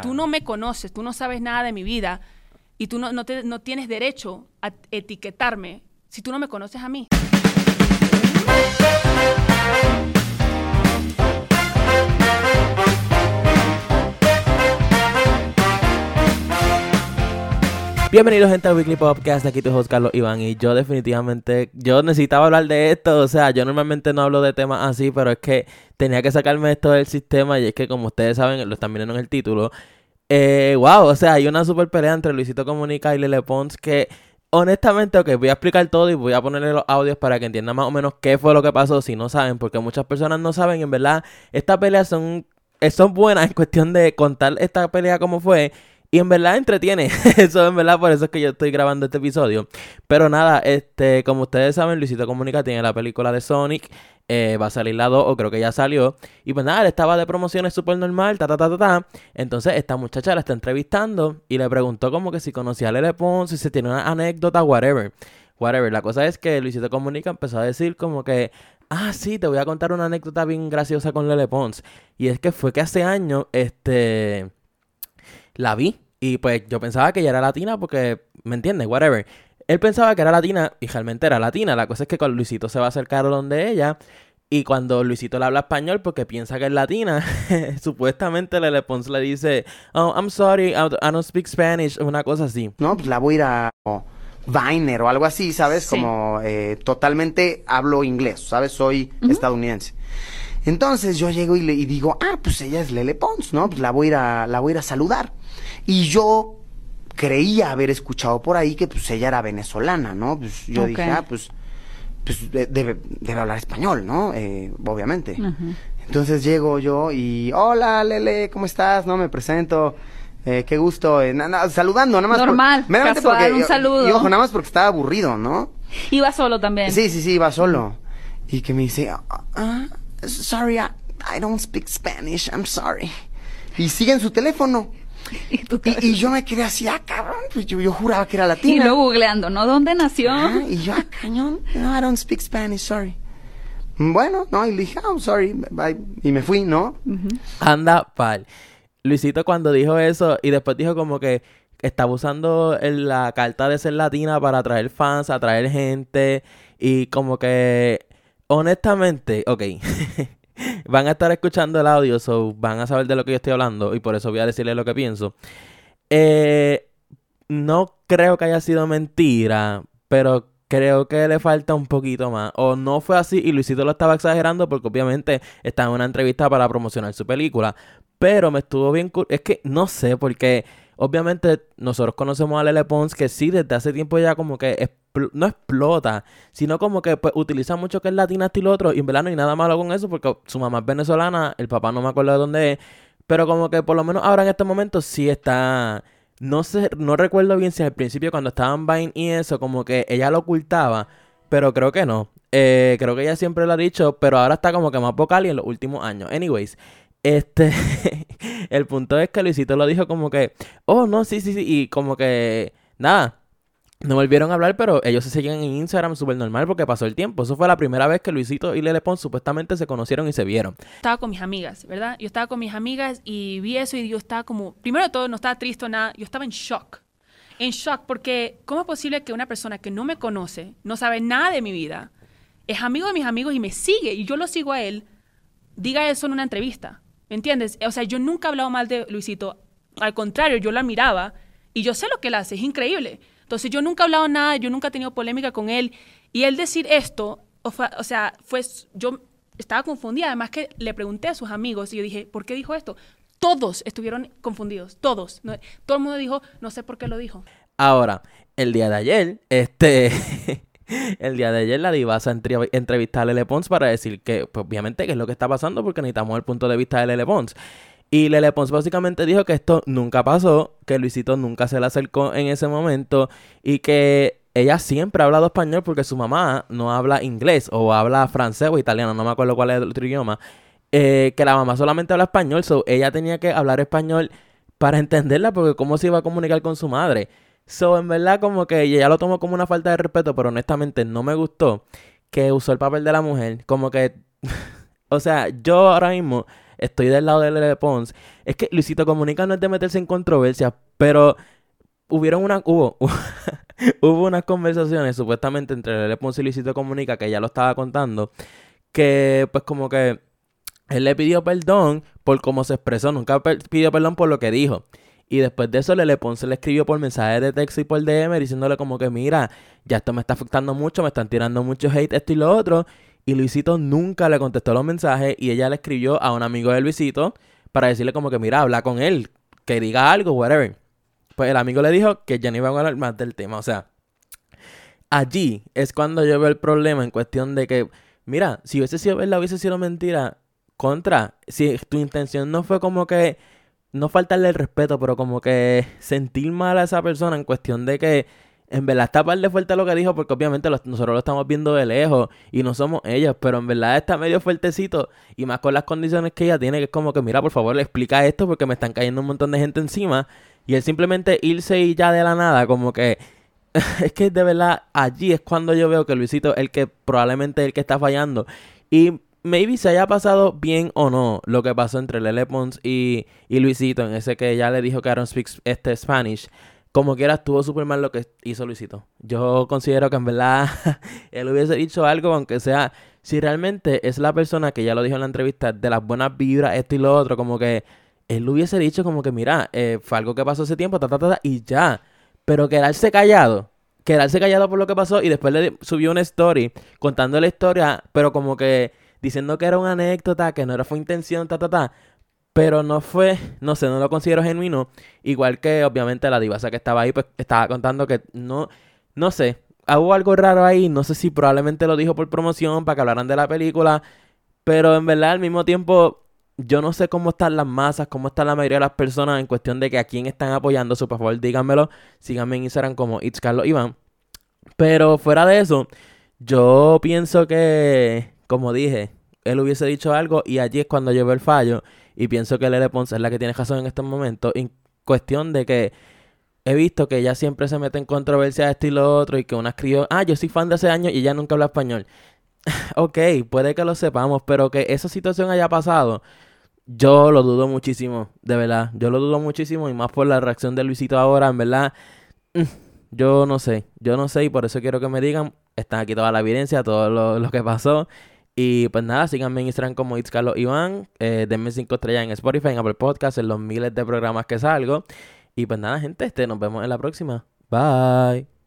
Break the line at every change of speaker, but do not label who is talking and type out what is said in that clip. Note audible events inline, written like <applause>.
Tú no me conoces, tú no sabes nada de mi vida y tú no, no, te- no tienes derecho a etiquetarme si tú no me conoces a mí.
Bienvenidos gente al Weekly Podcast, aquí tu host Carlos Iván y yo definitivamente, yo necesitaba hablar de esto, o sea, yo normalmente no hablo de temas así, pero es que tenía que sacarme esto del sistema y es que como ustedes saben, lo están viendo en el título, eh, wow, o sea, hay una super pelea entre Luisito Comunica y Lele Pons que honestamente, ok, voy a explicar todo y voy a ponerle los audios para que entiendan más o menos qué fue lo que pasó si no saben, porque muchas personas no saben en verdad estas peleas son, eh, son buenas en cuestión de contar esta pelea como fue. Y en verdad entretiene. <laughs> Eso en verdad, por eso es que yo estoy grabando este episodio. Pero nada, este, como ustedes saben, Luisito Comunica tiene la película de Sonic. eh, va a salir la 2, o creo que ya salió. Y pues nada, él estaba de promociones súper normal, ta, ta, ta, ta, ta. Entonces esta muchacha la está entrevistando y le preguntó como que si conocía a Lele Pons, si se tiene una anécdota, whatever. Whatever. La cosa es que Luisito Comunica empezó a decir como que, ah, sí, te voy a contar una anécdota bien graciosa con Lele Pons. Y es que fue que hace años, este la vi. Y pues yo pensaba que ella era latina porque, ¿me entiendes? Whatever. Él pensaba que era latina y realmente era latina. La cosa es que con Luisito se va a acercar a donde ella. Y cuando Luisito le habla español porque piensa que es latina, <laughs> supuestamente Lele Pons le dice, oh, I'm sorry, I I don't speak Spanish, una cosa así.
No, pues la voy a ir a Viner o algo así, ¿sabes?
Sí.
Como eh, totalmente hablo inglés, ¿sabes? Soy estadounidense. Entonces yo llego y le y digo, ah, pues ella es Lele Pons, ¿no? Pues la voy a ir a, la voy a ir a saludar. Y yo creía haber escuchado por ahí que pues ella era venezolana, ¿no? Pues yo dije, ah, pues, pues de- debe, debe hablar español, ¿no? Eh, obviamente. Entonces llego yo y, hola Lele, ¿cómo estás? No, me presento. Eh, qué gusto, eh, na- na- saludando, nada más. por-
Normal,
meramente
casual,
porque-
un saludo.
Y ojo, nada más porque estaba aburrido, ¿no?
Iba solo también.
Sí, sí, sí, iba solo. Y que me dice, ah, ah, sorry, I, I don't speak Spanish, I'm sorry. Y sigue en su teléfono. <laughs>
Y,
Y, y yo me quedé así, ah, cabrón, pues yo, yo juraba que era
y
latina.
luego googleando, ¿no? ¿Dónde nació?
Ah, y yo, ah, cañón, no, I don't speak Spanish, sorry. Bueno, no, y le dije, I'm sorry, bye. Y me fui, ¿no?
Anda pal. Luisito cuando dijo eso y después dijo como que estaba usando el- la carta de ser latina para atraer fans, atraer gente y como que honestamente, ok, <laughs> van a estar escuchando el audio, so van a saber de lo que yo estoy hablando y por eso voy a decirles lo que pienso. Eh, no creo que haya sido mentira, pero creo que le falta un poquito más. O no fue así y Luisito lo estaba exagerando porque obviamente estaba en una entrevista para promocionar su película. Pero me estuvo bien... Es que no sé, porque obviamente nosotros conocemos a Lele Pons que sí, desde hace tiempo ya como que no explota, sino como que pues, utiliza mucho que es latina estilo otro. Y en verdad no hay nada malo con eso porque su mamá es venezolana, el papá no me acuerdo de dónde es. Pero como que por lo menos ahora en este momento sí está... No sé, no recuerdo bien si al principio cuando estaban Vine y eso, como que ella lo ocultaba, pero creo que no. Eh, creo que ella siempre lo ha dicho, pero ahora está como que más vocal y en los últimos años. Anyways, este, <laughs> el punto es que Luisito lo dijo como que, oh, no, sí, sí, sí, y como que, nada, no volvieron a hablar, pero ellos se siguen en Instagram súper normal porque pasó el tiempo. Eso fue la primera vez que Luisito y Lele Pons supuestamente se conocieron y se vieron.
Estaba con mis amigas, ¿verdad? Yo estaba con mis amigas y vi eso y yo estaba como, primero de todo, no estaba triste o nada, yo estaba en shock. En shock porque, ¿cómo es posible que una persona que no me conoce, no sabe nada de mi vida, es amigo de mis amigos y me sigue y yo lo sigo a él, diga eso en una entrevista? ¿Me entiendes? O sea, yo nunca he hablado mal de Luisito. Al contrario, yo lo admiraba y yo sé lo que él hace, es increíble. Entonces, yo nunca he hablado nada, yo nunca he tenido polémica con él. Y él decir esto, o, sea, fue, yo estaba confundida. Además que le pregunté a sus amigos y yo dije, ¿por qué dijo esto? Todos estuvieron confundidos, todos. No- todo el mundo dijo, no sé por qué lo dijo.
Ahora, el día de ayer, este. <laughs> el día de ayer la divasa entre- entrevistar a Lele Pons para decir que, pues, obviamente, qué es lo que está pasando porque necesitamos el punto de vista de Lele Pons. Y Lele Pons básicamente dijo que esto nunca pasó, que Luisito nunca se le acercó en ese momento y que ella siempre ha hablado español porque su mamá no habla inglés o habla francés o italiano, no me acuerdo cuál es el otro idioma. eh, que la mamá solamente habla español, so ella tenía que hablar español para <laughs> entenderla porque cómo se iba a comunicar con su madre. So, en verdad, como que ella lo tomó como una falta de respeto, pero honestamente no me gustó que usó el papel de la mujer. Como que, <laughs> o sea, yo ahora mismo estoy del lado de Lele Pons. Es que Luisito Comunica no es de meterse en controversias, pero hubieron una, hubo, <laughs> hubo unas conversaciones supuestamente entre Lele Pons y Luisito Comunica, que ya lo estaba contando, que pues como que él le pidió perdón por cómo se expresó, nunca pidió perdón por lo que dijo. Y después de eso, Lele Ponce le escribió por mensaje de texto y por DM diciéndole como que, mira, ya esto me está afectando mucho, me están tirando mucho hate, esto y lo otro. Y Luisito nunca le contestó los mensajes y ella le escribió a un amigo de Luisito para decirle como que, mira, habla con él, que diga algo, whatever. Pues el amigo le dijo que ya no iba a hablar más del tema, o sea, allí es cuando yo veo el problema en cuestión de que, mira, si hubiese sido verdad, hubiese sido mentira, contra, si tu intención no fue como que, no faltarle el respeto, pero como que sentir mal a esa persona en cuestión de que en verdad está par de fuerte lo que dijo, porque obviamente nosotros lo estamos viendo de lejos y no somos ellos, pero en verdad está medio fuertecito y más con las condiciones que ella tiene, que es como que, mira, por favor, le explica esto porque me están cayendo un montón de gente encima y él simplemente irse y ya de la nada, como que <laughs> es que de verdad allí es cuando yo veo que Luisito es el que probablemente es el que está fallando. Y maybe se haya pasado bien o no lo que pasó entre Lele Pons y, y Luisito, en ese que ya le dijo que Aaron speaks este Spanish. Como quiera, estuvo súper mal lo que hizo Luisito. Yo considero que en verdad <laughs> él hubiese dicho algo, aunque sea, si realmente es la persona que ya lo dijo en la entrevista, de las buenas vibras, esto y lo otro, como que él hubiese dicho como que, mira, eh, fue algo que pasó hace tiempo, ta, ta, ta, ta, y ya. Pero quedarse callado, quedarse callado por lo que pasó y después le subió una story contando la historia, pero como que diciendo que era una anécdota, que no era fue intención, ta, ta, ta. Pero no fue, no sé, no lo considero genuino. Igual que obviamente la divasa que estaba ahí, pues estaba contando que no, no sé, hubo algo raro ahí, no sé si probablemente lo dijo por promoción para que hablaran de la película, pero en verdad al mismo tiempo yo no sé cómo están las masas, cómo está la mayoría de las personas en cuestión de que a quién están apoyando, so, por favor díganmelo, síganme en Instagram como It's Carlos Iván. Pero fuera de eso, yo pienso que, como dije, él hubiese dicho algo y allí es cuando veo el fallo y pienso que Lele Pons es la que tiene razón en estos momentos en cuestión de que he visto que ella siempre se mete en controversia de esto y lo otro y que una escribió, ah, yo soy fan de hace años y ella nunca habla español. <laughs> ok, puede que lo sepamos, pero que esa situación haya pasado, yo lo dudo muchísimo, de verdad. Yo lo dudo muchísimo y más por la reacción de Luisito ahora, en verdad. mm, Yo no sé, yo no sé y por eso quiero que me digan, están aquí toda la evidencia, todo lo, lo que pasó. Y pues nada, síganme en Instagram como It's Carlos Iván, eh, denme 5 estrellas en Spotify, en Apple Podcasts, en los miles de programas que salgo. Y pues nada, gente, este, nos vemos en la próxima. Bye.